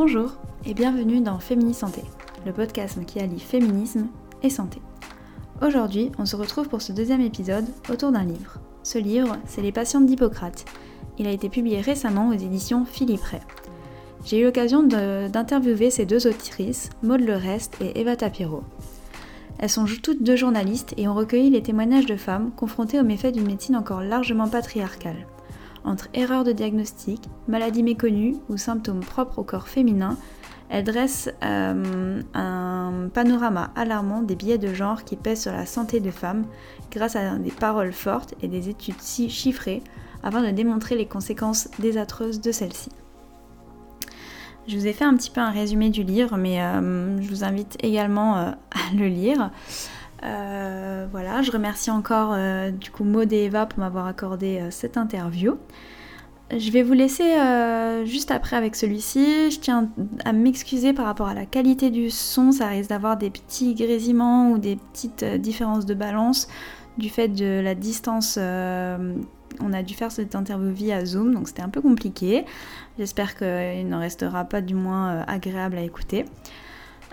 Bonjour et bienvenue dans Fémini Santé, le podcast qui allie féminisme et santé. Aujourd'hui, on se retrouve pour ce deuxième épisode autour d'un livre. Ce livre, c'est Les patientes d'Hippocrate. Il a été publié récemment aux éditions Philippe Ray. J'ai eu l'occasion d'interviewer ces deux autrices, Maud Le Reste et Eva Tapiro. Elles sont toutes deux journalistes et ont recueilli les témoignages de femmes confrontées aux méfaits d'une médecine encore largement patriarcale. Entre erreurs de diagnostic, maladies méconnues ou symptômes propres au corps féminin, elles dressent euh, un panorama alarmant des biais de genre qui pèsent sur la santé des femmes grâce à des paroles fortes et des études si chiffrées afin de démontrer les conséquences désastreuses de celles-ci. Je vous ai fait un petit peu un résumé du livre, mais euh, je vous invite également euh, à le lire. Euh, voilà, je remercie encore du coup Maud et Eva pour m'avoir accordé cette interview. Je vais vous laisser juste après avec celui-ci. Je tiens à m'excuser par rapport à la qualité du son. Ça risque d'avoir des petits grésillements ou des petites différences de balance du fait de la distance on a dû faire cette interview via Zoom, donc c'était un peu compliqué. J'espère qu'il n'en restera pas du moins euh, agréable à écouter.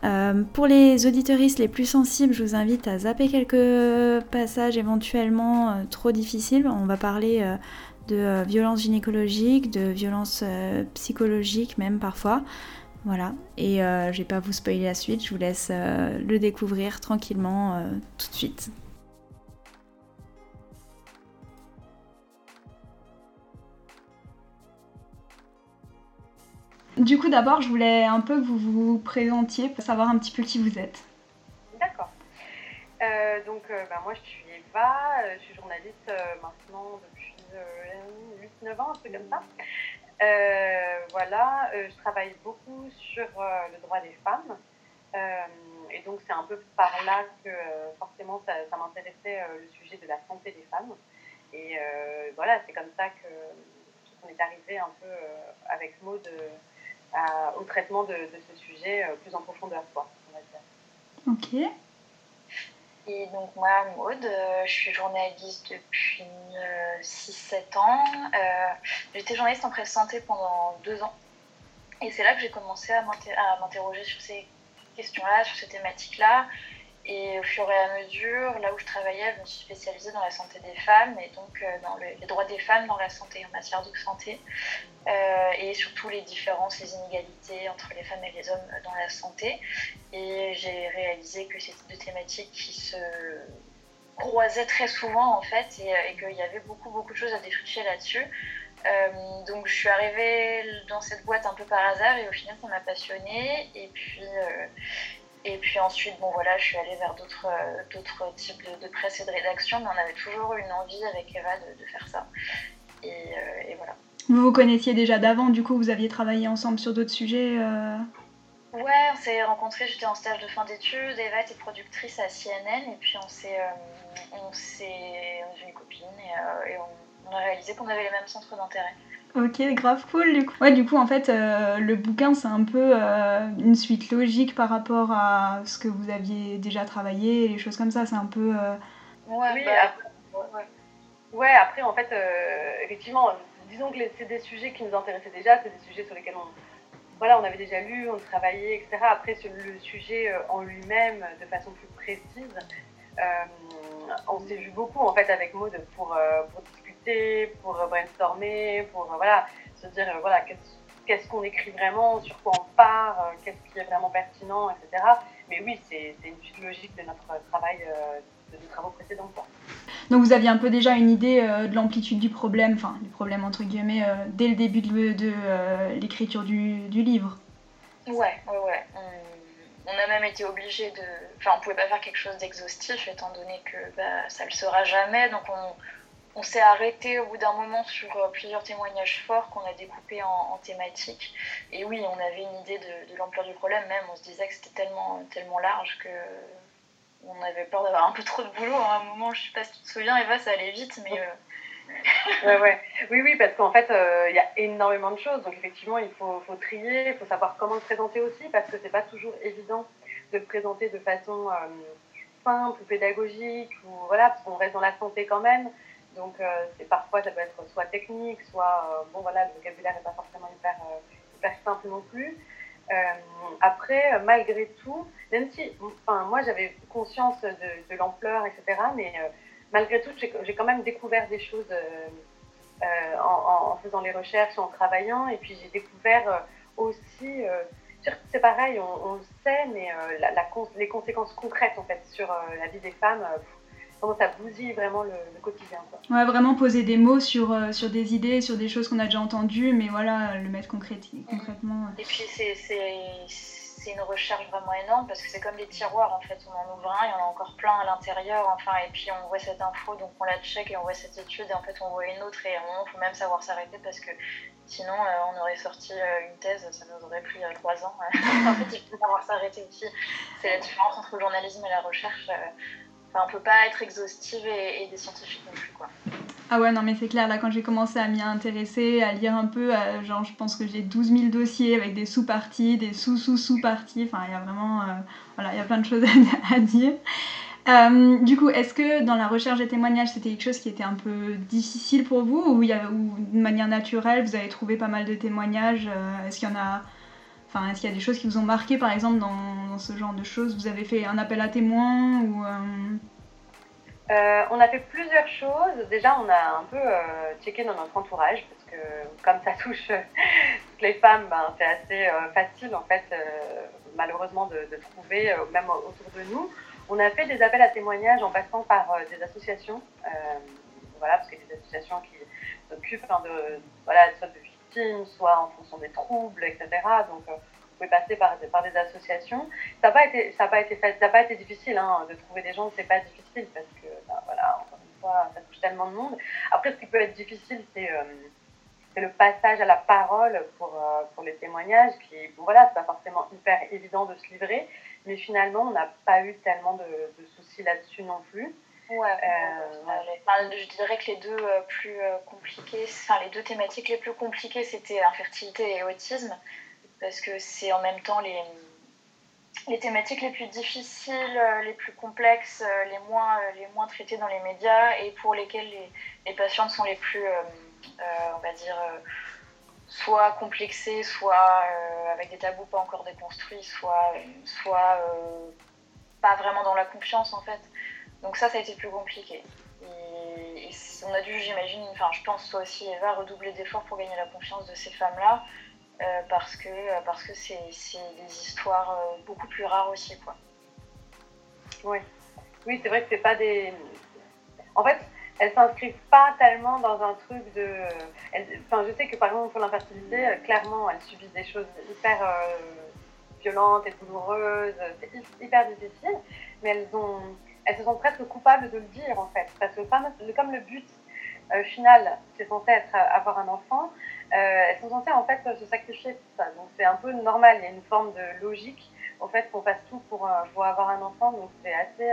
Euh, pour les auditoristes les plus sensibles, je vous invite à zapper quelques passages éventuellement euh, trop difficiles. On va parler de violences gynécologiques, de violences psychologiques même parfois. Voilà, et je vais pas vous spoiler la suite, je vous laisse le découvrir tranquillement tout de suite. Du coup, d'abord, je voulais un peu que vous vous présentiez pour savoir un petit peu qui vous êtes. D'accord. Euh, donc, euh, bah, moi, je suis Eva, euh, je suis journaliste maintenant depuis 8-9 ans, un peu comme ça. voilà, je travaille beaucoup sur le droit des femmes. et donc, c'est un peu par là que forcément ça, ça m'intéressait le sujet de la santé des femmes. Et voilà, c'est comme ça qu'on est arrivé un peu avec Maud au traitement de, ce sujet euh, plus en profondeur, quoi, on va dire. Ok. Et donc moi, Maude, euh, je suis journaliste depuis 6-7 euh, ans. J'étais journaliste en presse santé pendant deux ans. Et c'est là que j'ai commencé à m'interroger sur ces questions-là, sur ces thématiques-là. Et au fur et à mesure, là où je travaillais, je me suis spécialisée dans la santé des femmes et donc euh, dans les droits des femmes dans la santé, en matière de santé, euh, et surtout les différences, les inégalités entre les femmes et les hommes dans la santé. Et j'ai réalisé que c'était deux thématiques qui se croisaient très souvent en fait et, euh, et qu'il y avait beaucoup beaucoup de choses à défricher là-dessus. donc je suis arrivée dans cette boîte un peu par hasard et au final ça m'a passionnée. Et puis, et puis ensuite, bon voilà, je suis allée vers d'autres euh, types de, presse et de rédaction, mais on avait toujours une envie avec Eva de, faire ça. Euh, et, voilà. Vous vous connaissiez déjà d'avant, du coup, vous aviez travaillé ensemble sur d'autres sujets euh Ouais, on s'est rencontrés, j'étais en stage de fin d'études, Eva était productrice à CNN, et puis on s'est on s'est une copine, et, on, on a réalisé qu'on avait les mêmes centres d'intérêt. Ok, grave cool du coup. Ouais, du coup, en fait, euh, le bouquin, c'est un peu euh, une suite logique par rapport à ce que vous aviez déjà travaillé, les choses comme ça. C'est un peu. Euh, ouais, oui, bah, après, ouais. après, en fait, effectivement, disons que c'est des sujets qui nous intéressaient déjà, c'est des sujets sur lesquels on, voilà, on avait déjà lu, on travaillait, etc. Après, sur le sujet en lui-même, de façon plus précise, on s'est vu beaucoup en fait avec Maud pour, pour pour brainstormer, pour euh, voilà, se dire euh, voilà, qu'est-ce qu'on écrit vraiment, sur quoi on part, euh, qu'est-ce qui est vraiment pertinent, etc. Mais oui, c'est une suite logique de notre travail, de nos travaux précédents. Donc vous aviez un peu déjà une idée de l'amplitude du problème, enfin du problème entre guillemets, dès le début de, l'écriture du, livre? Ouais, ouais, ouais. On, a même été obligé de... Enfin, on pouvait pas faire quelque chose d'exhaustif étant donné que bah, ça le sera jamais. Donc on, on s'est arrêté au bout d'un moment sur euh, plusieurs témoignages forts qu'on a découpés en, thématiques. Et oui, on avait une idée de, l'ampleur du problème même. On se disait que c'était tellement, tellement large que on avait peur d'avoir un peu trop de boulot à un moment. Je sais pas si tu te souviens, Eva, ça allait vite, mais. Euh, ouais. Oui, oui, parce qu'en fait, euh, il y a énormément de choses. Donc, effectivement, il faut, faut trier, il faut savoir comment le présenter aussi, parce que c'est pas toujours évident de le présenter de façon simple ou pédagogique, ou voilà, parce qu'on reste dans la santé quand même. Donc, euh, parfois, ça peut être soit technique, soit, euh, bon, voilà, le vocabulaire n'est pas forcément hyper, euh, hyper, simple non plus. après, malgré tout, même si, enfin, moi j'avais conscience de, l'ampleur, etc., mais malgré tout, j'ai quand même découvert des choses en, faisant les recherches, en travaillant, et puis j'ai découvert aussi c'est pareil, on, le sait, mais les conséquences concrètes en fait sur la vie des femmes, comment ça bousille vraiment le, quotidien. Quoi. Ouais, vraiment poser des mots sur, euh, sur des idées, sur des choses qu'on a déjà entendues, mais voilà, le mettre concrètement. Et puis c'est une recherche vraiment énorme parce que c'est comme des tiroirs en fait. On en ouvre un, il y en a encore plein à l'intérieur, enfin, et puis on voit cette info, donc on la check et on voit cette étude, et en fait on voit une autre, et il faut même savoir s'arrêter parce que sinon euh, on aurait sorti euh, une thèse, ça nous aurait pris trois ans. en fait, il faut savoir s'arrêter aussi. C'est la différence entre le journalisme et la recherche on peut pas être exhaustive et, des scientifiques non plus, quoi. Ah ouais, non, mais c'est clair, là, quand j'ai commencé à m'y intéresser, à lire un peu, euh, genre, je pense que j'ai 12 000 dossiers avec des sous-parties, des sous-sous-sous-parties, enfin, il y a vraiment, euh, voilà, il y a plein de choses à, dire. Euh, du coup, est-ce que dans la recherche des témoignages, c'était quelque chose qui était un peu difficile pour vous ou, ou de manière naturelle, vous avez trouvé pas mal de témoignages Est-ce qu'il y en a est-ce qu'il y a des choses qui vous ont marqué, par exemple, dans, ce genre de choses? Vous avez fait un appel à témoins euh, euh, On a fait plusieurs choses. Déjà, on a un peu euh, checké dans notre entourage, parce que comme ça touche toutes les femmes, ben, c'est assez facile, en fait, malheureusement, de, trouver, même autour de nous. On a fait des appels à témoignages en passant par des associations, voilà, parce qu'il y a des associations qui s'occupent hein, de, voilà, de soit en fonction des troubles, etc. Donc, euh, vous pouvez passer par, des associations. Ça n'a pas été, pas pas été difficile hein, de trouver des gens. C'est pas difficile parce que, ben, voilà, encore une fois, ça touche tellement de monde. Après, ce qui peut être difficile, c'est euh, le passage à la parole pour, euh, pour les témoignages. Qui, voilà, c'est pas forcément hyper évident de se livrer, mais finalement, on n'a pas eu tellement de soucis là-dessus non plus. Ouais, euh, je dirais que les deux euh, plus euh, compliqués, enfin les deux thématiques les plus compliquées, c'était infertilité et autisme, parce que c'est en même temps les, les thématiques les plus difficiles, les plus complexes, les moins, les moins traitées dans les médias et pour lesquelles les, les patientes sont les plus, on va dire, soit complexées, soit avec des tabous pas encore déconstruits, soit, soit pas vraiment dans la confiance en fait. Donc ça, ça a été plus compliqué. Et, on a dû, j'imagine, enfin je pense toi aussi Eva, redoubler d'efforts pour gagner la confiance de ces femmes-là, euh, parce que parce que c'est des histoires euh, beaucoup plus rares aussi, quoi. Oui, oui, c'est vrai que c'est pas des. En fait, elles s'inscrivent pas tellement dans un truc de. Enfin, je sais que par exemple pour l'infertilité, euh, clairement, elles subissent des choses hyper violentes et douloureuses, c'est hyper difficile, mais elles ont elles se sentent presque coupables de le dire en fait. Parce que comme le but euh, final, c'est censé être euh, avoir un enfant, euh, elles sont censées en fait se sacrifier pour ça. Donc c'est un peu normal, il y a une forme de logique au fait qu'on fasse tout pour, avoir un enfant, donc c'est assez,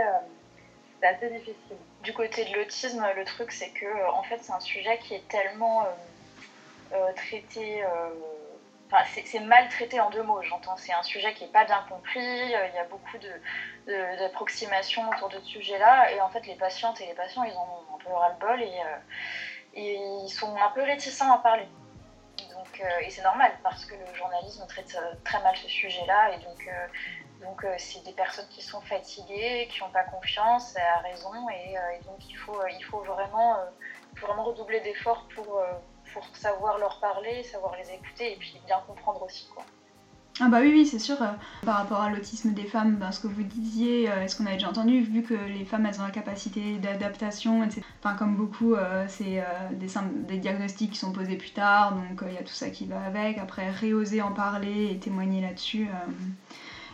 assez difficile. Du côté de l'autisme, le truc c'est que en fait c'est un sujet qui est tellement traité c'est mal traité en deux mots, j'entends. C'est un sujet qui n'est pas bien compris, euh, il y a beaucoup d'approximations autour de ce sujet-là, et en fait, les patientes et les patients, ils ont un peu ras-le-bol et, euh, et, ils sont un peu réticents à parler. Donc, euh, et c'est normal, parce que le journalisme traite très mal ce sujet-là, et donc, c'est des personnes qui sont fatiguées, qui n'ont pas confiance, à raison, et, donc il faut, vraiment redoubler d'efforts pour pour savoir leur parler, savoir les écouter et puis bien comprendre aussi. Quoi. Ah bah oui, oui, c'est sûr. Euh, par rapport à l'autisme des femmes, ben, ce que vous disiez, euh, est-ce qu'on avait déjà entendu, vu que les femmes, elles ont la capacité d'adaptation, etc. Enfin, comme beaucoup, euh, c'est des, des, diagnostics qui sont posés plus tard, donc il y a tout ça qui va avec. Après, réoser en parler et témoigner là-dessus.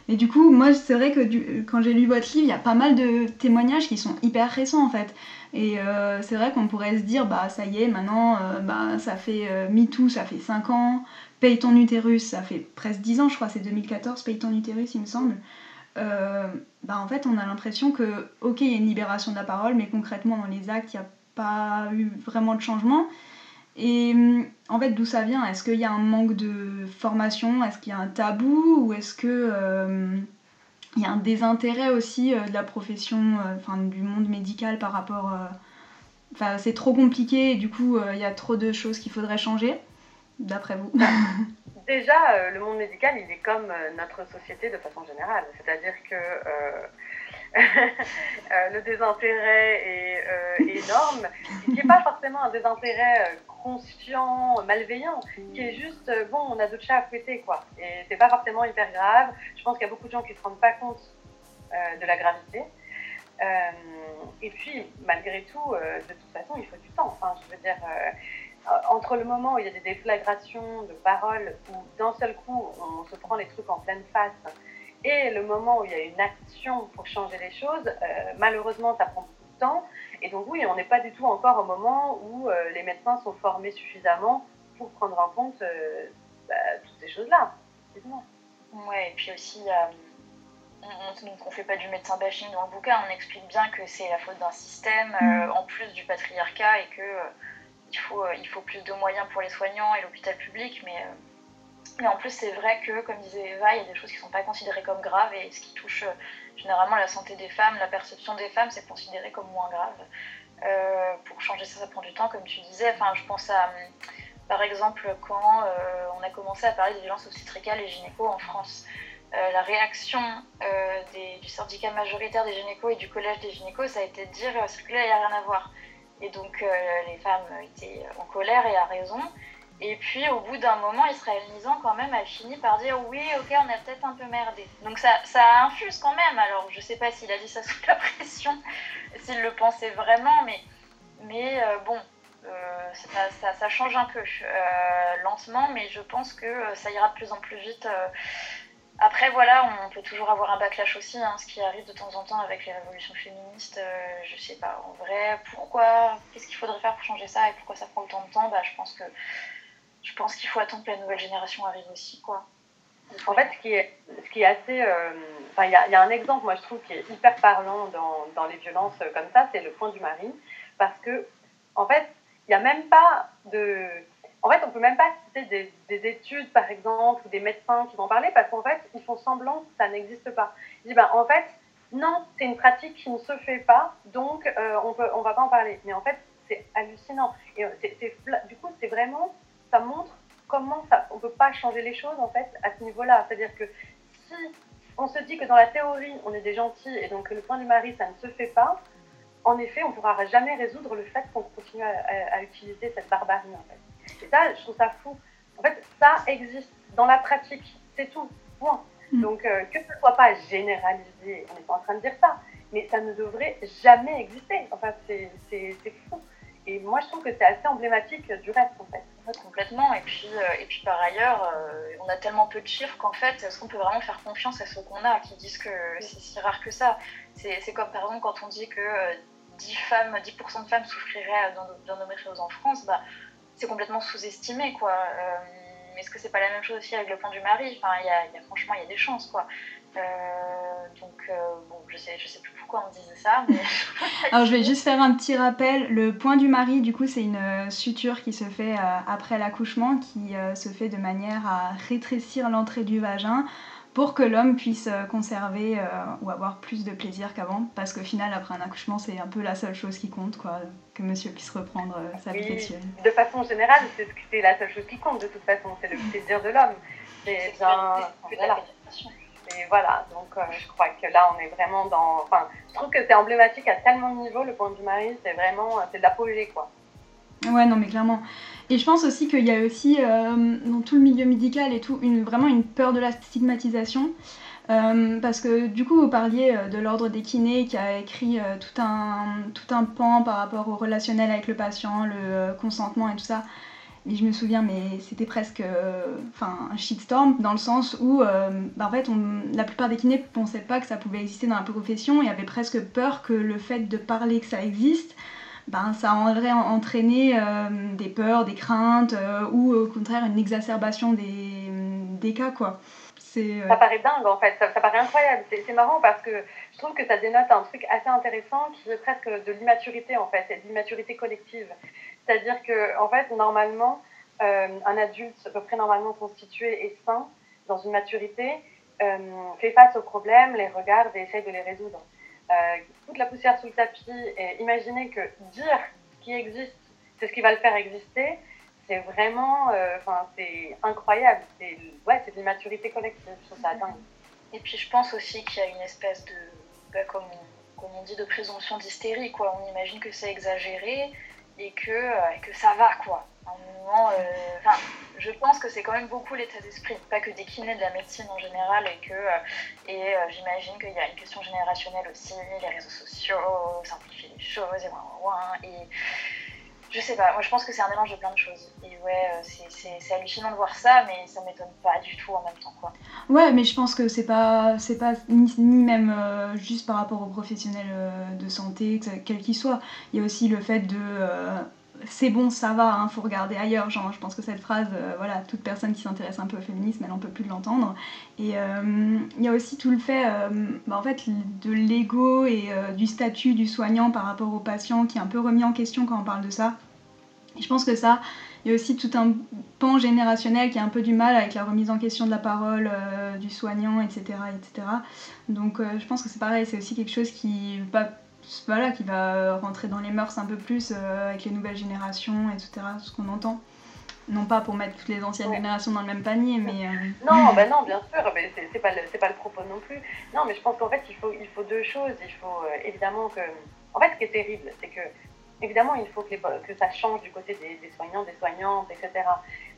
Mais du coup, moi, c'est vrai que quand j'ai lu votre livre, il y a pas mal de témoignages qui sont hyper récents, en fait. Et euh, c'est vrai qu'on pourrait se dire, bah ça y est, maintenant, euh, bah, ça fait euh, MeToo, ça fait 5 ans, Paye ton utérus, ça fait presque 10 ans, je crois, c'est 2014, Paye ton utérus, il me semble. bah en fait, on a l'impression que, ok, il y a une libération de la parole, mais concrètement, dans les actes, il n'y a pas eu vraiment de changement. Et en fait, d'où ça vient? Est-ce qu'il y a un manque de formation? Est-ce qu'il y a un tabou? Ou est-ce que il y a un désintérêt aussi euh, de la profession, euh, enfin du monde médical par rapport. Euh, enfin, c'est trop compliqué et du coup, il y a trop de choses qu'il faudrait changer, d'après vous? Bah, déjà, le monde médical, il est comme notre société de façon générale. C'est-à-dire que le désintérêt est énorme, qui n'est pas forcément un désintérêt conscient, malveillant, qui est juste, bon, on a d'autres chats à fouetter, quoi. Et c'est pas forcément hyper grave. Je pense qu'il y a beaucoup de gens qui ne se rendent pas compte de la gravité. Euh, et puis, malgré tout, euh, de toute façon, il faut du temps. Enfin, je veux dire, euh, entre le moment où il y a des déflagrations de paroles, où d'un seul coup, on se prend les trucs en pleine face, et le moment où il y a une action pour changer les choses, malheureusement, ça prend beaucoup de temps. Et donc, oui, on n'est pas du tout encore au moment où les médecins sont formés suffisamment pour prendre en compte bah, toutes ces choses-là. Ouais, et puis aussi, on ne fait pas du médecin bashing dans le bouquin, on explique bien que c'est la faute d'un système, euh, mm. en plus du patriarcat, et qu'il euh, faut, euh, il faut plus de moyens pour les soignants et l'hôpital public. Mais, mais en plus, c'est vrai que, comme disait Eva, il y a des choses qui ne sont pas considérées comme graves, et ce qui touche généralement la santé des femmes, la perception des femmes, c'est considéré comme moins grave. pour changer ça, ça prend du temps, comme tu disais. Enfin, je pense à, par exemple, quand on a commencé à parler des violences obstétricales et gynéco en France. Euh, la réaction euh, du syndicat majoritaire des gynécos et du collège des gynécos, ça a été de dire euh, là, il n'y a rien à voir. Et donc les femmes étaient en colère et à raison. Et puis au bout d'un moment, Israël Nizan quand même a fini par dire oui, ok, on a peut-être un peu merdé. Donc ça, ça infuse quand même. Alors je sais pas s'il a dit ça sous la pression, s'il le pensait vraiment, mais, mais bon, ça, ça, change un peu lentement, mais je pense que ça ira de plus en plus vite après, voilà, on peut toujours avoir un backlash aussi, hein, ce qui arrive de temps en temps avec les révolutions féministes. Euh, je sais pas, en vrai, pourquoi, qu'est-ce qu'il faudrait faire pour changer ça et pourquoi ça prend autant de temps? Bah, Je pense que je pense qu'il faut attendre que la nouvelle génération arrive aussi, quoi. En fait, ce qui est, ce qui est assez. Euh, il y, y, a un exemple, moi, je trouve, qui est hyper parlant dans, dans les violences comme ça, c'est le point du mari. Parce que, en fait, il n'y a même pas de en fait, on peut même pas citer des, études, par exemple, ou des médecins qui vont parler, parce qu'en fait, ils font semblant que ça n'existe pas. Ils disent, ben, en fait, non, c'est une pratique qui ne se fait pas, donc euh, on ne on va pas en parler. Mais en fait, c'est hallucinant. Et euh, du coup, c'est vraiment, ça montre comment ça, on ne peut pas changer les choses, en fait, à ce niveau-là. C'est-à-dire que si on se dit que dans la théorie, on est des gentils, et donc que le point du mari, ça ne se fait pas, en effet, on ne pourra jamais résoudre le fait qu'on continue à, à utiliser cette barbarie, en fait. Et ça, je trouve ça fou. En fait, ça existe dans la pratique, c'est tout. Point. Mm. Donc, euh, que ce ne soit pas généralisé, on n'est pas en train de dire ça, mais ça ne devrait jamais exister. Enfin, c'est fou. Et moi, je trouve que c'est assez emblématique du reste, en fait. complètement. Et puis, euh, et puis par ailleurs, euh, on a tellement peu de chiffres qu'en fait, est-ce qu'on peut vraiment faire confiance à ceux qu'on a qui disent que c'est si rare que ça? C'est comme par exemple quand on dit que 10, femmes, 10 de femmes souffriraient d'endométriose en France, bah, c'est complètement sous-estimé, quoi. Euh, est-ce que c'est pas la même chose aussi avec le point du mari? Enfin, il y a, franchement, il y a des chances, quoi. Euh, donc, euh, bon, je sais, je sais plus pourquoi on disait ça. Mais... Alors, je vais juste faire un petit rappel. Le point du mari, du coup, c'est une suture qui se fait après l'accouchement, qui se fait de manière à rétrécir l'entrée du vagin pour que l'homme puisse euh, conserver euh, ou avoir plus de plaisir qu'avant. Parce qu'au final, après un accouchement, c'est un peu la seule chose qui compte, quoi, que monsieur puisse reprendre euh, sa vie sexuelle. De façon générale, c'est la seule chose qui compte, de toute façon, c'est le plaisir de l'homme. C'est bien. Voilà. Et voilà, donc je crois que là, on est vraiment dans. Enfin, je trouve que c'est emblématique à tellement de niveaux, le point vue mari, c'est vraiment. C'est de l'apogée, quoi. Ouais, non, mais clairement. Et je pense aussi qu'il y a aussi euh, dans tout le milieu médical et tout une, vraiment une peur de la stigmatisation. Euh, parce que du coup, vous parliez euh, de l'ordre des kinés qui a écrit tout, un, tout un pan par rapport au relationnel avec le patient, le consentement et tout ça. Et je me souviens, mais c'était presque enfin un shitstorm dans le sens où bah, en fait, la plupart des kinés ne pensaient pas que ça pouvait exister dans la profession et avaient presque peur que le fait de parler que ça existe ben, ça aurait entraîné euh, des peurs, des craintes euh, ou au contraire une exacerbation des, des cas. Quoi. Euh, ça paraît dingue en fait, ça, paraît incroyable. C'est marrant parce que je trouve que ça dénote un truc assez intéressant qui est presque de l'immaturité en fait, de l'immaturité collective. C'est-à-dire que en fait, normalement, un adulte à peu près normalement constitué et sain, dans une maturité, fait face aux problèmes, les regarde et essaye de les résoudre. Euh, toute la poussière sous le tapis et imaginer que dire ce qui existe, c'est ce qui va le faire exister, c'est vraiment, enfin, c'est incroyable. C'est ouais, de l'immaturité collective. Je ça dingue. Et puis je pense aussi qu'il y a une espèce de, bah, comme, on, dit, de présomption d'hystérie. On imagine que c'est exagéré et que, euh, que ça va. quoi. moment, euh, je pense que c'est quand même beaucoup l'état d'esprit, pas que des kinés de la médecine en général, et que euh, et j'imagine qu'il y a une question générationnelle aussi, les réseaux sociaux, simplifier les choses, et, et je sais pas, moi je pense que c'est un mélange de plein de choses. Et ouais, euh, c'est hallucinant de voir ça, mais ça m'étonne pas du tout en même temps. Quoi. Ouais, mais je pense que c'est pas, pas ni, ni même euh, juste par rapport aux professionnels euh, de santé, quel qu'il soit. Il y a aussi le fait de c'est bon, ça va, hein, faut regarder ailleurs. Genre, je pense que cette phrase, voilà, toute personne qui s'intéresse un peu au féminisme, elle en peut plus l'entendre. Et il y a aussi tout le fait, bah, en fait, de l'ego et du statut du soignant par rapport au patient qui est un peu remis en question quand on parle de ça. Je pense que ça, il y a aussi tout un pan générationnel qui a un peu du mal avec la remise en question de la parole euh, du soignant, etc. etc. Donc euh, je pense que c'est pareil, c'est aussi quelque chose qui va, voilà, qui va rentrer dans les mœurs un peu plus euh, avec les nouvelles générations, etc. Ce qu'on entend. Non pas pour mettre toutes les anciennes générations dans le même panier, mais... Non, bah non, bien sûr, mais c'est pas, le, pas le propos non plus. Non, mais je pense qu'en fait, il faut, il faut deux choses. Il faut évidemment que... En fait, ce qui est terrible, c'est que évidemment, il faut que, que, ça change du côté des, soignants, des soignantes, etc.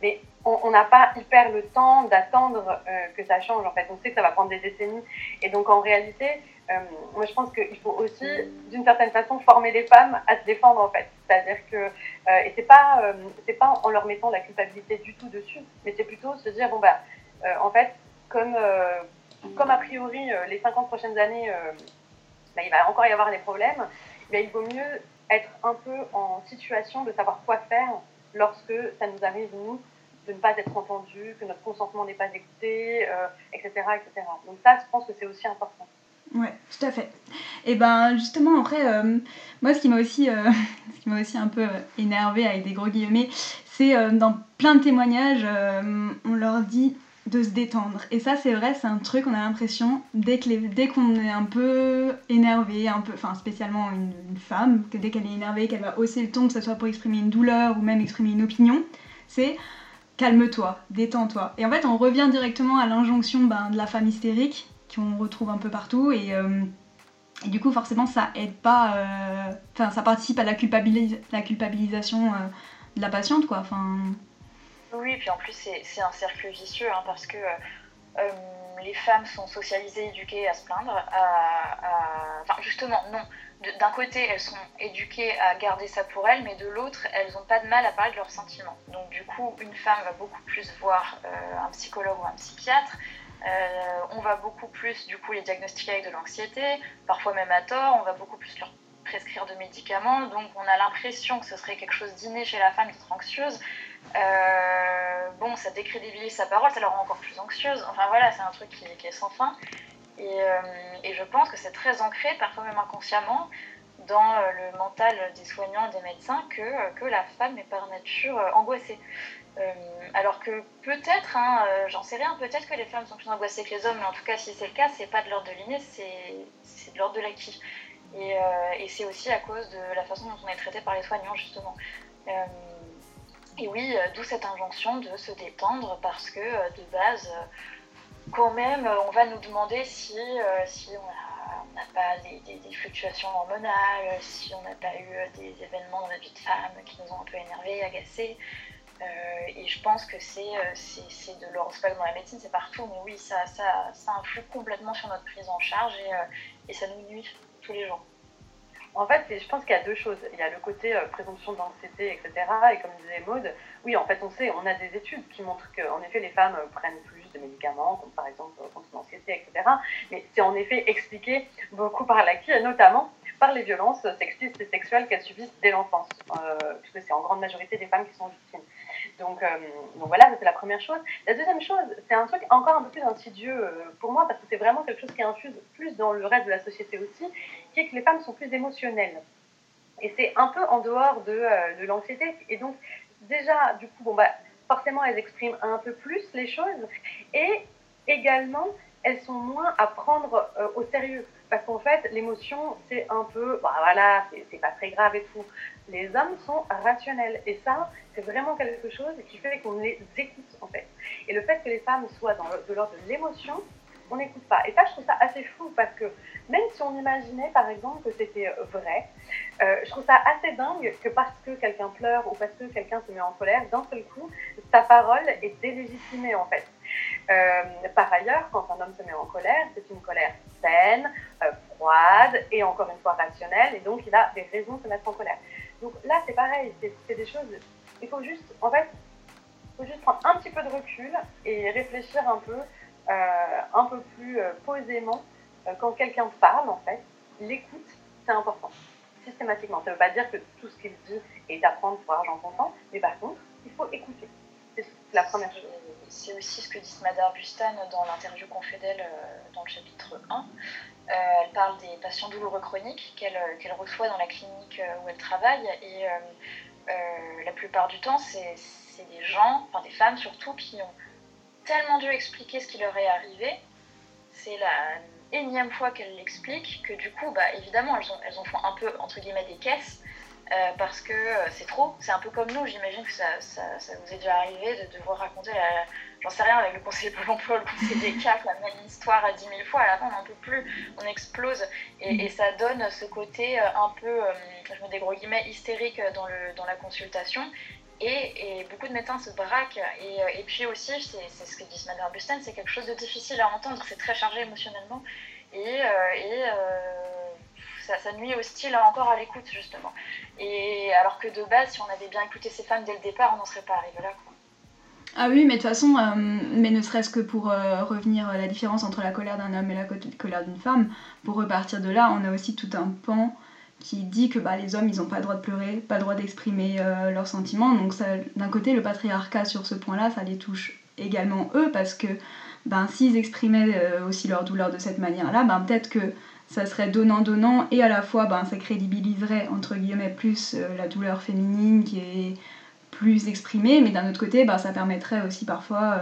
Mais on n'a pas hyper le temps d'attendre euh, que ça change. En fait, on sait que ça va prendre des décennies. Et donc, en réalité, euh, moi, je pense qu'il faut aussi, d'une certaine façon, former les femmes à se défendre, en fait. C'est-à-dire que, euh, et c'est pas, c'est pas en leur mettant la culpabilité du tout dessus, mais c'est plutôt se dire, bon, bah, en fait, comme, comme a priori, les 50 prochaines années, bah, il va encore y avoir des problèmes, bah, il vaut mieux être un peu en situation de savoir quoi faire lorsque ça nous arrive, nous, de ne pas être entendu, que notre consentement n'est pas écouté, etc., euh, etc. Donc ça, je pense que c'est aussi important. Ouais, tout à fait. Et ben justement après, euh, moi ce qui m'a aussi, euh, ce qui m'a aussi un peu énervé avec des gros guillemets, c'est dans plein de témoignages, on leur dit de se détendre. Et ça, c'est vrai, c'est un truc, on a l'impression, dès qu'on est un peu énervé, un peu, enfin spécialement une, femme, que dès qu'elle est énervée, qu'elle va hausser le ton, que ce soit pour exprimer une douleur ou même exprimer une opinion, c'est calme-toi, détends-toi. Et en fait, on revient directement à l'injonction ben, de la femme hystérique, qu'on retrouve un peu partout, et, euh, du coup, forcément, ça aide pas, euh, enfin, ça participe à la, culpabilisation euh, de la patiente, quoi. Oui, puis en plus, c'est un cercle vicieux hein, parce que euh, les femmes sont socialisées, éduquées à se plaindre. Enfin, justement, non. D'un côté, elles sont éduquées à garder ça pour elles, mais de l'autre, elles n'ont pas de mal à parler de leurs sentiments. Donc, du coup, une femme va beaucoup plus voir euh, un psychologue ou un psychiatre. Euh, on va beaucoup plus, du coup, les diagnostiquer avec de l'anxiété, parfois même à tort. On va beaucoup plus leur prescrire de médicaments. Donc, on a l'impression que ce serait quelque chose d'inné chez la femme d'être anxieuse. Euh, bon, ça décrédibilise sa parole, ça la rend encore plus anxieuse. Enfin voilà, c'est un truc qui, est sans fin. Euh, et, je pense que c'est très ancré, parfois même inconsciemment, dans euh, le mental des soignants et des médecins que, que la femme est par nature angoissée. alors que peut-être, hein, j'en sais rien, peut-être que les femmes sont plus angoissées que les hommes, mais en tout cas, si c'est le cas, c'est pas de l'ordre de l'inné, c'est de l'ordre de l'acquis. Et, et c'est aussi à cause de la façon dont on est traité par les soignants, justement. Et oui, euh, d'où cette injonction de se détendre parce que euh, de base, euh, quand même, on va nous demander si, si on n'a pas des, fluctuations hormonales, si on n'a pas eu des événements dans notre vie de femme qui nous ont un peu énervés, agacés. et je pense que c'est de l'ordre, c'est pas dans la médecine, c'est partout, mais oui, ça, ça, ça, influe complètement sur notre prise en charge et, et ça nous nuit tous les jours. En fait, je pense qu'il y a deux choses. Il y a le côté euh, présomption d'anxiété, etc. Et comme disait Maud, oui, en fait, on sait, on a des études qui montrent qu'en effet, les femmes euh, prennent plus de médicaments, comme par exemple euh, contre l'anxiété, etc. Mais c'est en effet expliqué beaucoup par l'acquis, et notamment par les violences sexistes et sexuelles qu'elles subissent dès l'enfance, puisque c'est en grande majorité des femmes qui sont victimes. Donc, donc voilà, c'est la première chose. La deuxième chose, c'est un truc encore un peu plus insidieux pour moi, parce que c'est vraiment quelque chose qui infuse plus dans le reste de la société aussi, qui est que les femmes sont plus émotionnelles. Et c'est un peu en dehors de, euh, de l'anxiété. Et donc, déjà, du coup, bon, bah, forcément, elles expriment un peu plus les choses. Et également, elles sont moins à prendre euh, au sérieux. Parce qu'en fait, l'émotion, c'est un peu, bah voilà, c'est pas très grave et tout. Les hommes sont rationnels. Et ça, c'est vraiment quelque chose qui fait qu'on les écoute, en fait. Et le fait que les femmes soient dans de l'ordre de l'émotion, on n'écoute pas. Et ça, je trouve ça assez fou parce que même si on imaginait, par exemple, que c'était euh, vrai, euh, je trouve ça assez dingue que parce que quelqu'un pleure ou parce que quelqu'un se met en colère, d'un seul coup, sa parole est délégitimée, en fait. Euh, par ailleurs, quand un homme se met en colère, c'est une colère saine, froide et encore une fois rationnelle, et donc il a des raisons de se mettre en colère. Donc là, c'est pareil, c'est des choses. Il faut juste, en fait, faut juste prendre un petit peu de recul et réfléchir un peu un peu plus euh, posément euh, quand quelqu'un parle, en fait. L'écoute, c'est important, systématiquement. Ça ne veut pas dire que tout ce qu'il dit est à prendre pour argent comptant, mais par contre, il faut écouter. C'est la première chose. C'est aussi ce que dit Madame Bustan dans l'interview qu'on fait d'elle dans le chapitre 1. elle parle des patients douloureux chroniques qu'elle reçoit dans la clinique où elle travaille. Et la plupart du temps, c'est des gens, enfin des femmes surtout, qui ont tellement dû expliquer ce qui leur est arrivé. C'est la énième fois qu'elle l'explique que du coup, bah, évidemment, elles, ont, elles en font un peu, entre guillemets, des caisses. Euh, parce que euh, c'est trop, c'est un peu comme nous, j'imagine que ça, ça, vous est déjà arrivé de devoir raconter, j'en sais rien, avec le conseiller Pôle emploi, le conseiller des CAF, la même histoire à 10 000 fois, à la fin on n'en peut plus, on explose, et, ça donne ce côté euh, un peu, je mets des gros guillemets, hystérique dans, le, dans la consultation, et, beaucoup de médecins se braquent. Et, euh, puis aussi, c'est ce que dit Madame Busten, c'est quelque chose de difficile à entendre, c'est très chargé émotionnellement. Et, euh, euh, ça, nuit aussi là encore à l'écoute, justement. Et alors que de base, si on avait bien écouté ces femmes dès le départ, on n'en serait pas arrivé là. Ah oui, mais de toute façon, mais ne serait-ce que pour revenir à la différence entre la colère d'un homme et la colère d'une femme, pour repartir de là, on a aussi tout un pan qui dit que bah, les hommes, ils n'ont pas le droit de pleurer, pas le droit d'exprimer euh, leurs sentiments. Donc d'un côté, le patriarcat sur ce point-là, ça les touche également eux, parce que ben, s'ils exprimaient euh, aussi leur douleur de cette manière-là, ben, peut-être que ça serait donnant-donnant, et à la fois, ben, ça crédibiliserait, entre guillemets, plus euh, la douleur féminine qui est plus exprimée, mais d'un autre côté, ben, ça permettrait aussi parfois,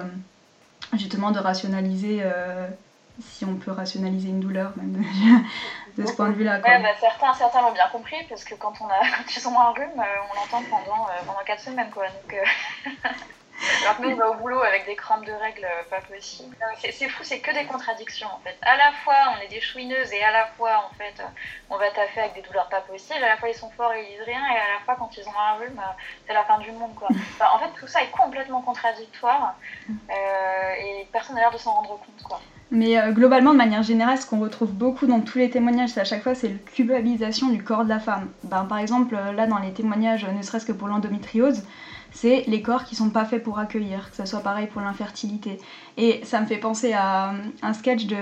justement, de rationaliser si on peut rationaliser une douleur même de ce point de vue-là. Ouais, bah, certains, certains l'ont bien compris parce que quand on a quand ils ont un rhume, euh, on l'entend pendant euh, pendant quatre semaines quoi. Donc, euh, Alors que nous, on va au boulot avec des crampes de règles pas possible. C'est fou, c'est que des contradictions en fait. À la fois, on est des chouineuses et à la fois, en fait, on va taffer avec des douleurs pas possibles. À la fois, ils sont forts et ils disent rien et à la fois, quand ils ont un rhume, c'est la fin du monde quoi. en fait, tout ça est complètement contradictoire et personne n'a l'air de s'en rendre compte quoi. Mais euh, globalement, de manière générale, ce qu'on retrouve beaucoup dans tous les témoignages, c'est à chaque fois, c'est la culpabilisation du corps de la femme. Ben, par exemple, euh, là, dans les témoignages, ne serait-ce que pour l'endométriose, c'est les corps qui sont pas faits pour accueillir, que ce soit pareil pour l'infertilité. Et ça me fait penser à euh, un sketch de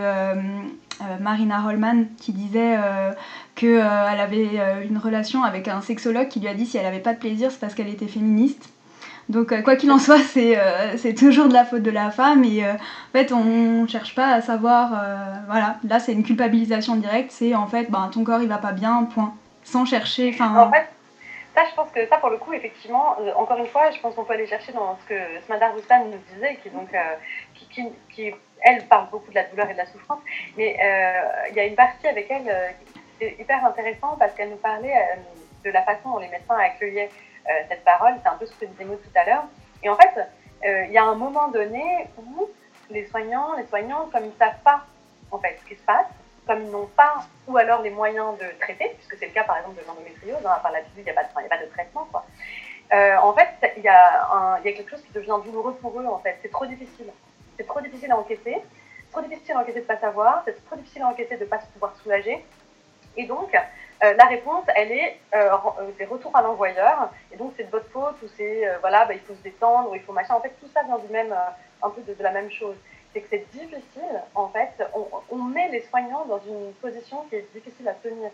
Marina Holman qui disait qu'elle avait une relation avec un sexologue qui lui a dit si elle avait pas de plaisir, c'est parce qu'elle était féministe. Donc euh, quoi qu'il en soit, euh, c'est toujours de la faute de la femme et euh, en fait on cherche pas à savoir, voilà, là c'est une culpabilisation directe, c'est en fait ben, ton corps il va pas bien, point, sans chercher. En fait, ça je pense que ça pour le coup effectivement, encore une fois, je pense qu'on peut aller chercher dans ce que Smadar Roustan nous disait, qui donc qui, qui, elle parle beaucoup de la douleur et de la souffrance, mais il y a une partie avec elle qui hyper intéressante parce qu'elle nous parlait de la façon dont les médecins accueillaient euh, cette parole. C'est un peu ce que disait Maud tout à l'heure. Et en fait, euh, il y a un moment donné où les soignants, les soignants, comme ils ne savent pas en fait ce qui se passe, comme ils n'ont pas ou alors les moyens de traiter, puisque c'est le cas par exemple de l'endométriose, hein, par la il n'y a, pas de traitement. Euh, en fait, il y, a y a quelque chose qui devient douloureux pour eux. En fait, c'est trop difficile. C'est trop difficile à encaisser. C'est trop difficile à encaisser de ne pas savoir. C'est trop difficile à encaisser de ne pas se pouvoir soulager. Et donc, euh, la réponse, elle est euh, euh, des retours à l'envoyeur. Et donc, c'est de votre faute, ou c'est, voilà, bah, il faut se détendre, ou il faut machin. En fait, tout ça vient du même, un peu de, la même chose. C'est que c'est difficile, en fait, on, met les soignants dans une position qui est difficile à tenir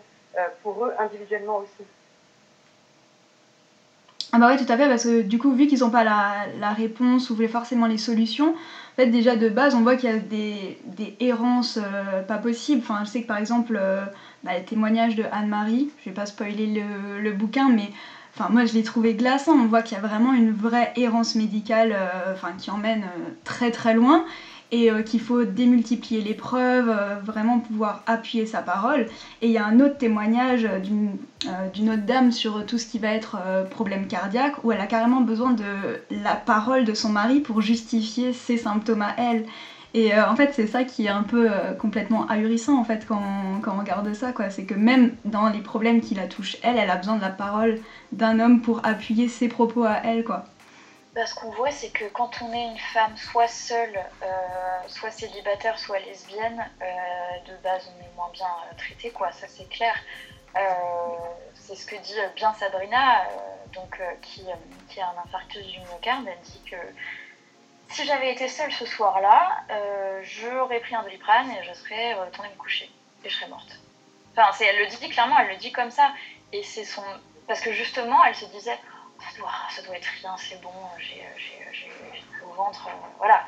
pour eux individuellement aussi. Ah bah oui, tout à fait, parce que du coup, vu qu'ils n'ont pas la, la, réponse ou forcément les solutions, en fait, déjà de base, on voit qu'il y a des errances pas possibles. Enfin, je sais que par exemple, bah, les témoignages de Anne-Marie. Je vais pas spoiler le, le bouquin, mais enfin, moi je l'ai trouvé glaçant. On voit qu'il y a vraiment une vraie errance médicale euh, enfin, qui emmène euh, très très loin. et euh, qu'il faut démultiplier les preuves, vraiment pouvoir appuyer sa parole. Et il y a un autre témoignage d'une autre dame sur tout ce qui va être problème cardiaque, où elle a carrément besoin de la parole de son mari pour justifier ses symptômes à elle. Et en fait, c'est ça qui est un peu complètement ahurissant en fait quand, quand on regarde ça, quoi. C'est que même dans les problèmes qui la touchent, elle, elle a besoin de la parole d'un homme pour appuyer ses propos à elle, quoi. Bah, ce qu'on voit, c'est que quand on est une femme soit seule, euh, soit célibataire, soit lesbienne, euh, de base, on est moins bien euh, traité, quoi. Ça, c'est clair. c'est ce que dit bien Sabrina, donc, qui, qui, a un infarctus du myocarde. Elle dit que si j'avais été seule ce soir-là, j'aurais pris un doliprane et je serais retournée me coucher et je serais morte. Enfin, elle le dit clairement, elle le dit comme ça. Et c'est son. Parce que justement, elle se disait ça doit, être rien, c'est bon, j'ai au ventre, euh, voilà.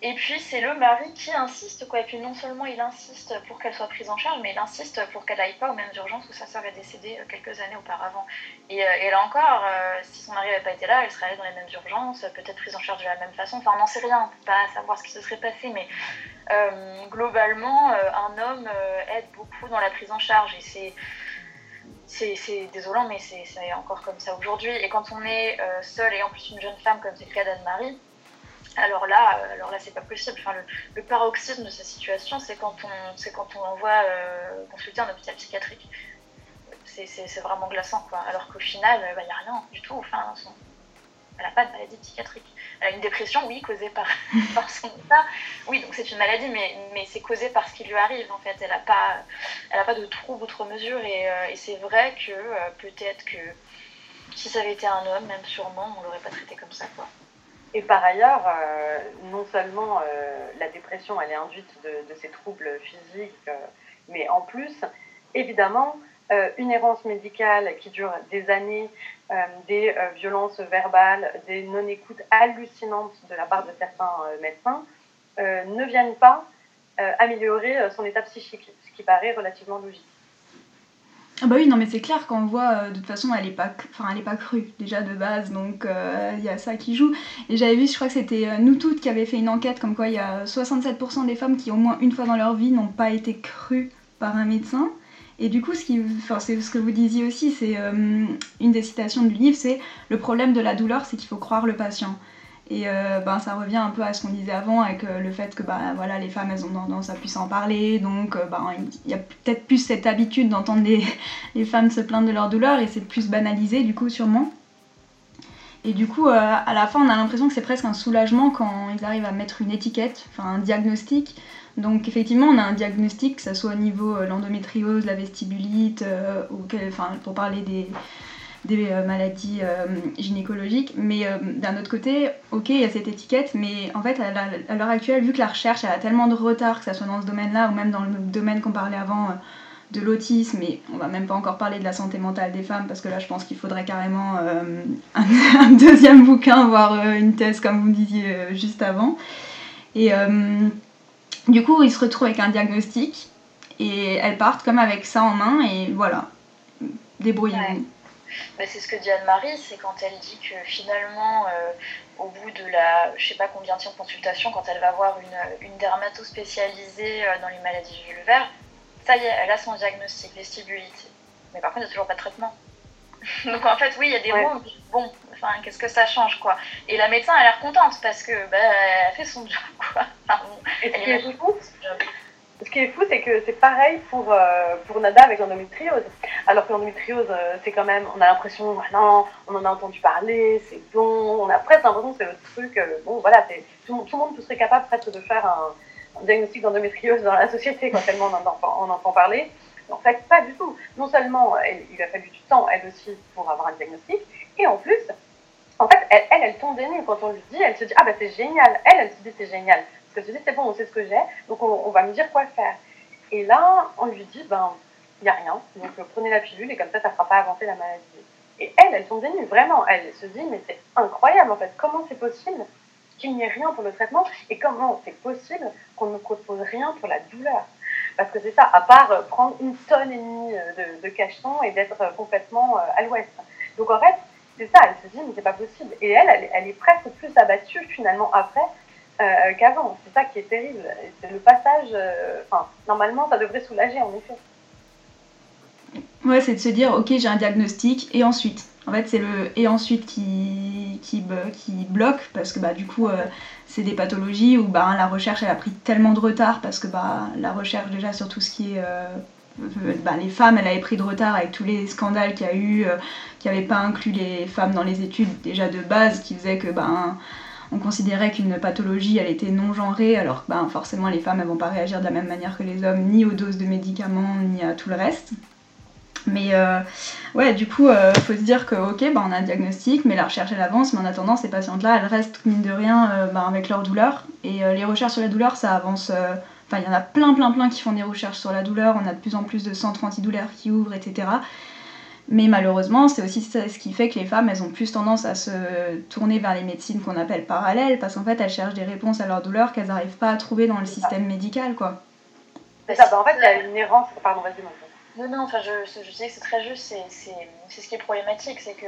Et puis c'est le mari qui insiste, quoi. Et puis non seulement il insiste pour qu'elle soit prise en charge, mais il insiste pour qu'elle n'aille pas aux mêmes urgences où sa sœur est décédée euh, quelques années auparavant. Et, euh, là encore, si son mari n'avait pas été là, elle serait allée dans les mêmes urgences, peut-être prise en charge de la même façon. Enfin, on n'en sait rien, on peut pas savoir ce qui se serait passé, mais globalement, un homme aide beaucoup dans la prise en charge. Et c'est c'est désolant, mais c'est encore comme ça aujourd'hui. Et quand on est euh, seul et en plus une jeune femme, comme c'est le cas d'Anne-Marie, alors là, euh, alors là, c'est pas possible. Enfin, le, paroxysme de sa situation, c'est quand on, c'est quand on envoie euh, consulter un hôpital psychiatrique. C'est vraiment glaçant, quoi. Alors qu'au final, il bah, n'y a rien du tout. Enfin, elle n'a pas de maladie psychiatrique. Elle a une dépression, oui, causée par, par son état. Oui, donc c'est une maladie, mais, mais c'est causé par ce qui lui arrive, en fait. Elle n'a pas, elle a pas de trouble outre mesure. Et, euh, et c'est vrai que euh, peut-être que si ça avait été un homme, même sûrement, on l'aurait pas traité comme ça, quoi. Et par ailleurs, euh, non seulement la dépression, elle est induite de, ces troubles physiques, mais en plus, évidemment, une errance médicale qui dure des années, euh, des euh, violences verbales, des non-écoutes hallucinantes de la part de certains euh, médecins, ne viennent pas améliorer son état psychique, ce qui paraît relativement logique. Ah bah oui, non mais c'est clair qu'on voit, de toute façon, elle est pas, pas crue déjà de base, donc il y a ça qui joue. Et j'avais vu, je crois que c'était nous toutes qui avait fait une enquête comme quoi il y a 67% des femmes qui au moins une fois dans leur vie n'ont pas été crues par un médecin. Et du coup, ce, qui, c'est ce que vous disiez aussi, c'est euh, une des citations du livre, c'est le problème de la douleur, c'est qu'il faut croire le patient. Et euh, ben, ça revient un peu à ce qu'on disait avant, avec euh, le fait que ben, voilà, les femmes, elles ont tendance à plus en parler, donc ben, il y a peut-être plus cette habitude d'entendre les, les, femmes se plaindre de leur douleur, et c'est plus banalisé, du coup, sûrement. Et du coup, à la fin, on a l'impression que c'est presque un soulagement quand ils arrivent à mettre une étiquette, enfin un diagnostic, donc effectivement, on a un diagnostic, que ce soit au niveau euh, l'endométriose, la vestibulite, euh, ou pour parler des, des euh, maladies gynécologiques. Mais d'un autre côté, ok, il y a cette étiquette, mais en fait, à l'heure actuelle, vu que la recherche a tellement de retard, que ce soit dans ce domaine-là ou même dans le domaine qu'on parlait avant de l'autisme, et on va même pas encore parler de la santé mentale des femmes, parce que là, je pense qu'il faudrait carrément un, deuxième bouquin, voire une thèse, comme vous disiez juste avant. Et du coup, ils se retrouvent avec un diagnostic et elles partent comme avec ça en main et voilà, débrouillez-vous. Bah, c'est ce que dit Anne-Marie, c'est quand elle dit que finalement, euh, au bout de la, je sais pas combien de consultation, quand elle va voir une, une dermato spécialisée euh, dans les maladies vulvaires, ça y est, elle a son diagnostic, vestibulite. Mais par contre, il n'y a toujours pas de traitement. Donc en fait, oui, il y a des mots, bon, enfin, qu'est-ce que ça change, quoi? Et la médecin a l'air contente parce que, bah, elle a fait son job, quoi. Et ce, qui est ce qui est fou, c'est que c'est pareil pour, euh, pour Nada avec l'endométriose. Alors que l'endométriose, euh, c'est quand même, on a l'impression, ah non, on en a entendu parler, c'est bon, on a presque l'impression que c'est le truc, euh, bon, voilà, tout, tout, le monde serait capable presque de faire un, diagnostic d'endométriose dans la société quand tellement on en, entend parler. En fait, pas du tout. Non seulement il a fallu du temps, elle aussi, pour avoir un diagnostic, et en plus, en fait, elle, elle, tombe des nues. Quand on lui dit, elle se dit, ah ben c'est génial. Elle, elle se dit, c'est génial. Se dit, c'est bon, on sait ce que j'ai, donc on, va me dire quoi faire. Et là, on lui dit, ben, il n'y a rien. Donc euh, prenez la pilule et comme ça, ça ne fera pas avancer la maladie. Et elle, elle tombe des vraiment. Elle se dit, mais c'est incroyable en fait. Comment c'est possible qu'il n'y ait rien pour le traitement et comment c'est possible qu'on ne propose rien pour la douleur parce que c'est ça, à part euh, prendre une tonne et demie euh, de, de cachetons et d'être complètement à l'ouest. Donc en fait, c'est ça, elle se dit, mais c'est pas possible. Et elle, elle, est presque plus abattue finalement après qu'avant. C'est ça qui est terrible. C'est le passage. Enfin, normalement, ça devrait soulager en effet. Ouais, c'est de se dire, ok, j'ai un diagnostic, et ensuite En fait, c'est le et ensuite qui, qui, qui bloque, parce que bah, du coup, euh, c'est des pathologies où bah, la recherche, elle a pris tellement de retard, parce que bah, la recherche, déjà, sur tout ce qui est... Euh, bah, les femmes, elle avait pris de retard avec tous les scandales qu'il y a eu, euh, qui n'avaient pas inclus les femmes dans les études déjà de base, qui faisaient que bah, on considérait qu'une pathologie elle était non genrée alors que ben, forcément les femmes elles vont pas réagir de la même manière que les hommes ni aux doses de médicaments ni à tout le reste mais euh, ouais, du coup, euh, faut se dire que ok, bah, on a un diagnostic, mais la recherche elle avance, mais en attendant, ces patientes-là, elles restent mine de rien euh, bah, avec leur douleur. Et les recherches sur la douleur, ça avance. Enfin, il y en a plein, plein, plein qui font des recherches sur la douleur. On a de plus en plus de centres antidouleurs qui ouvrent, etc. Mais malheureusement, c'est aussi ce qui fait que les femmes, elles ont plus tendance à se tourner vers les médecines qu'on appelle parallèles, parce qu'en fait, elles cherchent des réponses à leur douleur qu'elles n'arrivent pas à trouver dans le système médical, quoi. C'est ça, bah, en fait, il y a une errance. Pardon, vas-y, non, non, enfin, je, je sais que c'est très juste, c'est ce qui est problématique, c'est que,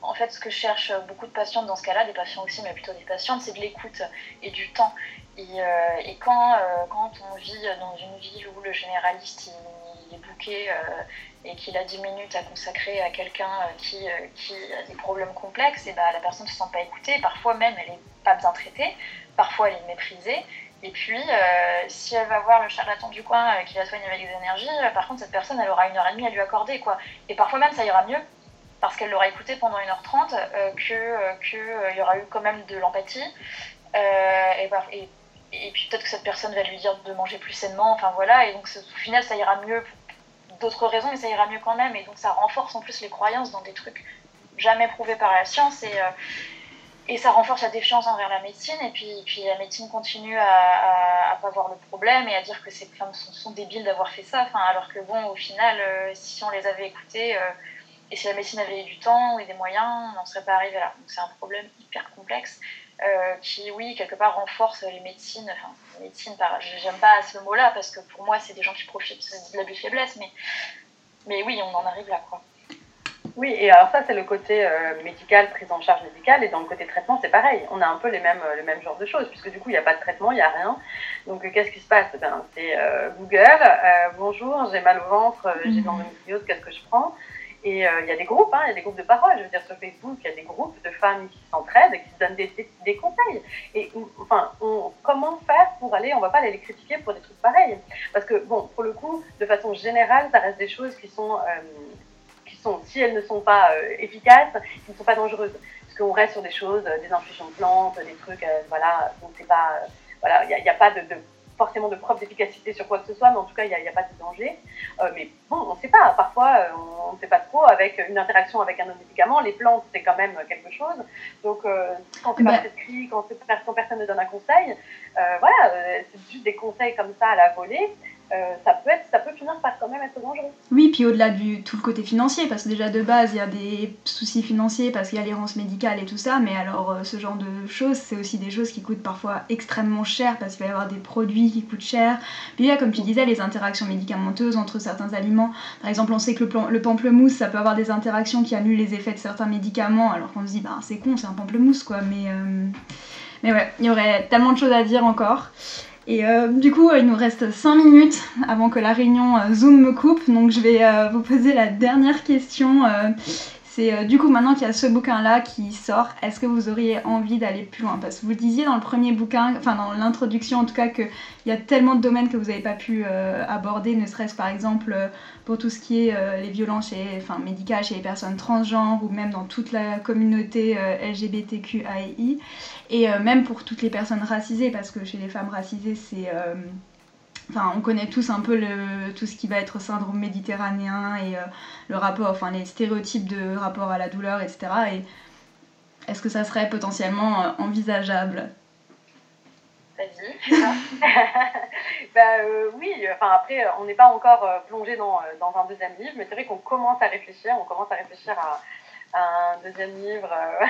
en fait, ce que cherchent beaucoup de patientes dans ce cas-là, des patients aussi, mais plutôt des patientes, c'est de l'écoute et du temps. Et, euh, et quand, euh, quand on vit dans une ville où le généraliste il, est bouqué euh, et qu'il a 10 minutes à consacrer à quelqu'un qui, qui, a des problèmes complexes, et bah, la personne ne se sent pas écoutée, parfois même elle n'est pas bien traitée, parfois elle est méprisée. Et puis, euh, si elle va voir le charlatan du coin euh, qui la soigne avec des énergies, euh, par contre, cette personne, elle aura une heure et demie à lui accorder. quoi. Et parfois même, ça ira mieux, parce qu'elle l'aura écouté pendant 1h30, que qu'il y aura eu quand même de l'empathie. Et, et, puis peut-être que cette personne va lui dire de manger plus sainement. Enfin voilà, et donc au final, ça ira mieux d'autres raisons, mais ça ira mieux quand même. Et donc ça renforce en plus les croyances dans des trucs jamais prouvés par la science. Et et ça renforce la défiance envers la médecine et puis, puis la médecine continue à, à, pas voir le problème et à dire que ces femmes sont, débiles d'avoir fait ça enfin, alors que bon au final euh, si on les avait écoutées euh, et si la médecine avait eu du temps et des moyens on n'en serait pas arrivé là donc c'est un problème hyper complexe euh, qui oui quelque part renforce les médecines enfin les médecines j'aime pas ce mot là parce que pour moi c'est des gens qui profitent de l'abus de faiblesse mais mais oui on en arrive là quoi oui, et alors ça, c'est le côté euh, médical, prise en charge médicale, et dans le côté traitement, c'est pareil. On a un peu les mêmes, euh, le même genre de choses, puisque du coup, il n'y a pas de traitement, il n'y a rien. Donc, euh, qu'est-ce qui se passe? Ben, C'est Google, bonjour, j'ai mal au ventre, j'ai de mhm. l'endométriose, qu'est-ce que je prends? Et il y a des groupes, hein, il y a des groupes de parole. Je veux dire, sur Facebook, il y a des groupes de femmes qui s'entraident, qui se donnent des, conseils. Et enfin, comment faire pour aller, on ne va pas aller les critiquer pour des trucs pareils. Parce que, bon, pour le coup, de façon générale, ça reste des choses qui sont si elles ne sont pas euh, efficaces, qui ne sont pas dangereuses. Parce qu'on reste sur des choses, euh, des infusions de plantes, des trucs, euh, voilà, donc c'est pas, voilà, il n'y a, pas de, forcément de preuve d'efficacité sur quoi que ce soit, mais en tout cas, il n'y a, pas de danger. mais bon, on ne sait pas. Parfois, on ne sait pas trop. Avec une interaction avec un autre médicament, les plantes, c'est quand même quelque chose. Donc, quand c'est pas prescrit, quand, quand, personne ne donne un conseil, voilà, c'est juste des conseils comme ça à la volée. Euh, ça, peut être, ça peut finir par quand même être dangereux. Oui, puis au-delà du tout le côté financier, parce que déjà de base, il y a des soucis financiers parce qu'il y a l'errance médicale et tout ça, mais alors euh, ce genre de choses, c'est aussi des choses qui coûtent parfois extrêmement cher parce qu'il va y avoir des produits qui coûtent cher. Puis il y a, comme tu disais, les interactions médicamenteuses entre certains aliments. Par exemple, on sait que le, le pamplemousse, ça peut avoir des interactions qui annulent les effets de certains médicaments, alors qu'on se dit, bah c'est con, c'est un pamplemousse quoi, mais, euh, mais ouais, il y aurait tellement de choses à dire encore. Et euh, du coup, il nous reste 5 minutes avant que la réunion euh, Zoom me coupe. Donc je vais euh, vous poser la dernière question. C'est du coup, maintenant qu'il y a ce bouquin-là qui sort, est-ce que vous auriez envie d'aller plus loin? Parce que vous disiez dans le premier bouquin, enfin dans l'introduction en tout cas, qu'il y a tellement de domaines que vous n'avez pas pu aborder, ne serait-ce par exemple pour tout ce qui est les violences chez, enfin, médicales chez les personnes transgenres ou même dans toute la communauté LGBTQAI. Et euh, même pour toutes les personnes racisées, parce que chez les femmes racisées, c'est. Euh, on connaît tous un peu tout ce qui va être syndrome méditerranéen et euh, le rapport, enfin les stéréotypes de rapport à la douleur, etc. Et est-ce que ça serait potentiellement envisageable? Vas-y. bah, oui, enfin après, on n'est pas encore plongé dans, un deuxième livre, mais c'est vrai qu'on commence à réfléchir, on commence à réfléchir un deuxième livre. Euh,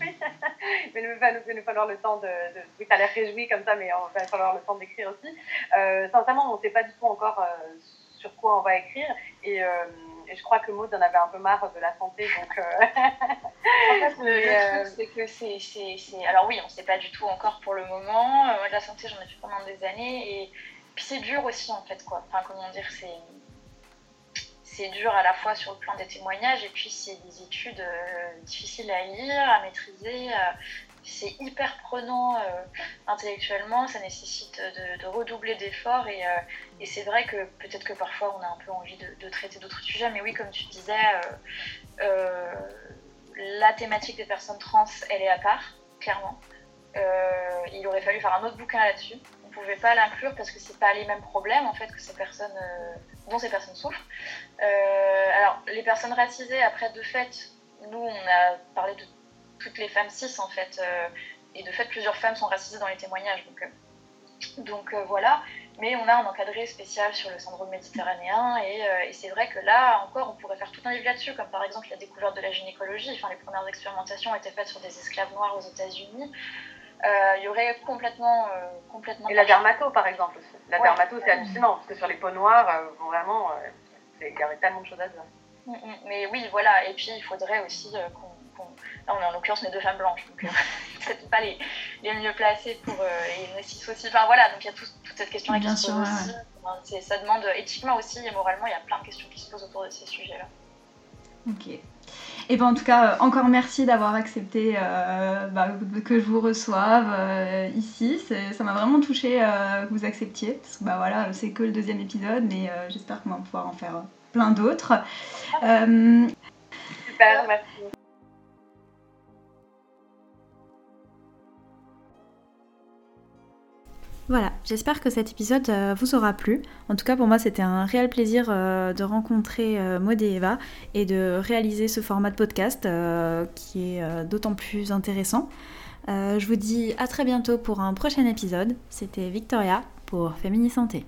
oui. mais il va falloir le temps de. de oui, ça a l'air réjoui comme ça, mais il va falloir le temps d'écrire aussi. Euh, sincèrement, on ne sait pas du tout encore euh, sur quoi on va écrire. Et, et je crois que Maud en avait un peu marre de la santé, donc. en fait, le, truc, c'est que c'est, Alors oui, on ne sait pas du tout encore pour le moment. moi, de la santé, j'en ai fait pendant des années, et puis c'est dur aussi, en fait, quoi. Enfin, comment dire, c'est c'est dur à la fois sur le plan des témoignages et puis c'est des études euh, difficiles à lire, à maîtriser. Euh, c'est hyper prenant euh, intellectuellement, ça nécessite de, redoubler d'efforts et, c'est vrai que peut-être que parfois on a un peu envie de, traiter d'autres sujets, mais oui, comme tu disais, la thématique des personnes trans, elle est à part, clairement. il aurait fallu faire un autre bouquin là-dessus pouvait pas l'inclure parce que c'est pas les mêmes problèmes en fait que ces personnes euh, dont ces personnes souffrent. Euh, alors les personnes racisées après de fait, nous on a parlé de toutes les femmes cis en fait euh, et de fait plusieurs femmes sont racisées dans les témoignages donc voilà. Mais on a un encadré spécial sur le syndrome méditerranéen et, et c'est vrai que là encore on pourrait faire tout un livre là-dessus comme par exemple la découverte de la gynécologie. Enfin les premières expérimentations étaient faites sur des esclaves noirs aux États-Unis. Euh, il y aurait complètement, euh, complètement. Et la dermato, par exemple aussi. La dermato, c'est hallucinant parce que sur les peaux noires, euh, vraiment, il y aurait tellement de choses à dire. Mm, mm. Mais oui, voilà. Et puis, il faudrait aussi qu'on. Là, on est en l'occurrence, on est deux femmes blanches, donc peut-être pas les, les, mieux placées pour. et aussi. Enfin, voilà, donc il y a toute cette question qui se pose aussi. Ça demande éthiquement aussi et moralement, il y a plein de questions qui se posent autour de ces sujets-là. Ok. Et ben en tout cas, euh, encore merci d'avoir accepté euh, bah, que je vous reçoive euh, ici. Ça m'a vraiment touché que vous acceptiez. Parce que bah, voilà, c'est que le deuxième épisode, mais j'espère qu'on va pouvoir en faire plein d'autres. Super, merci. Voilà, j'espère que cet épisode euh, vous aura plu. En tout cas, pour moi, c'était un réel plaisir euh, de rencontrer euh, Maud et Eva et de réaliser ce format de podcast qui est d'autant plus intéressant. je vous dis à très bientôt pour un prochain épisode. C'était Victoria pour Fémini Santé.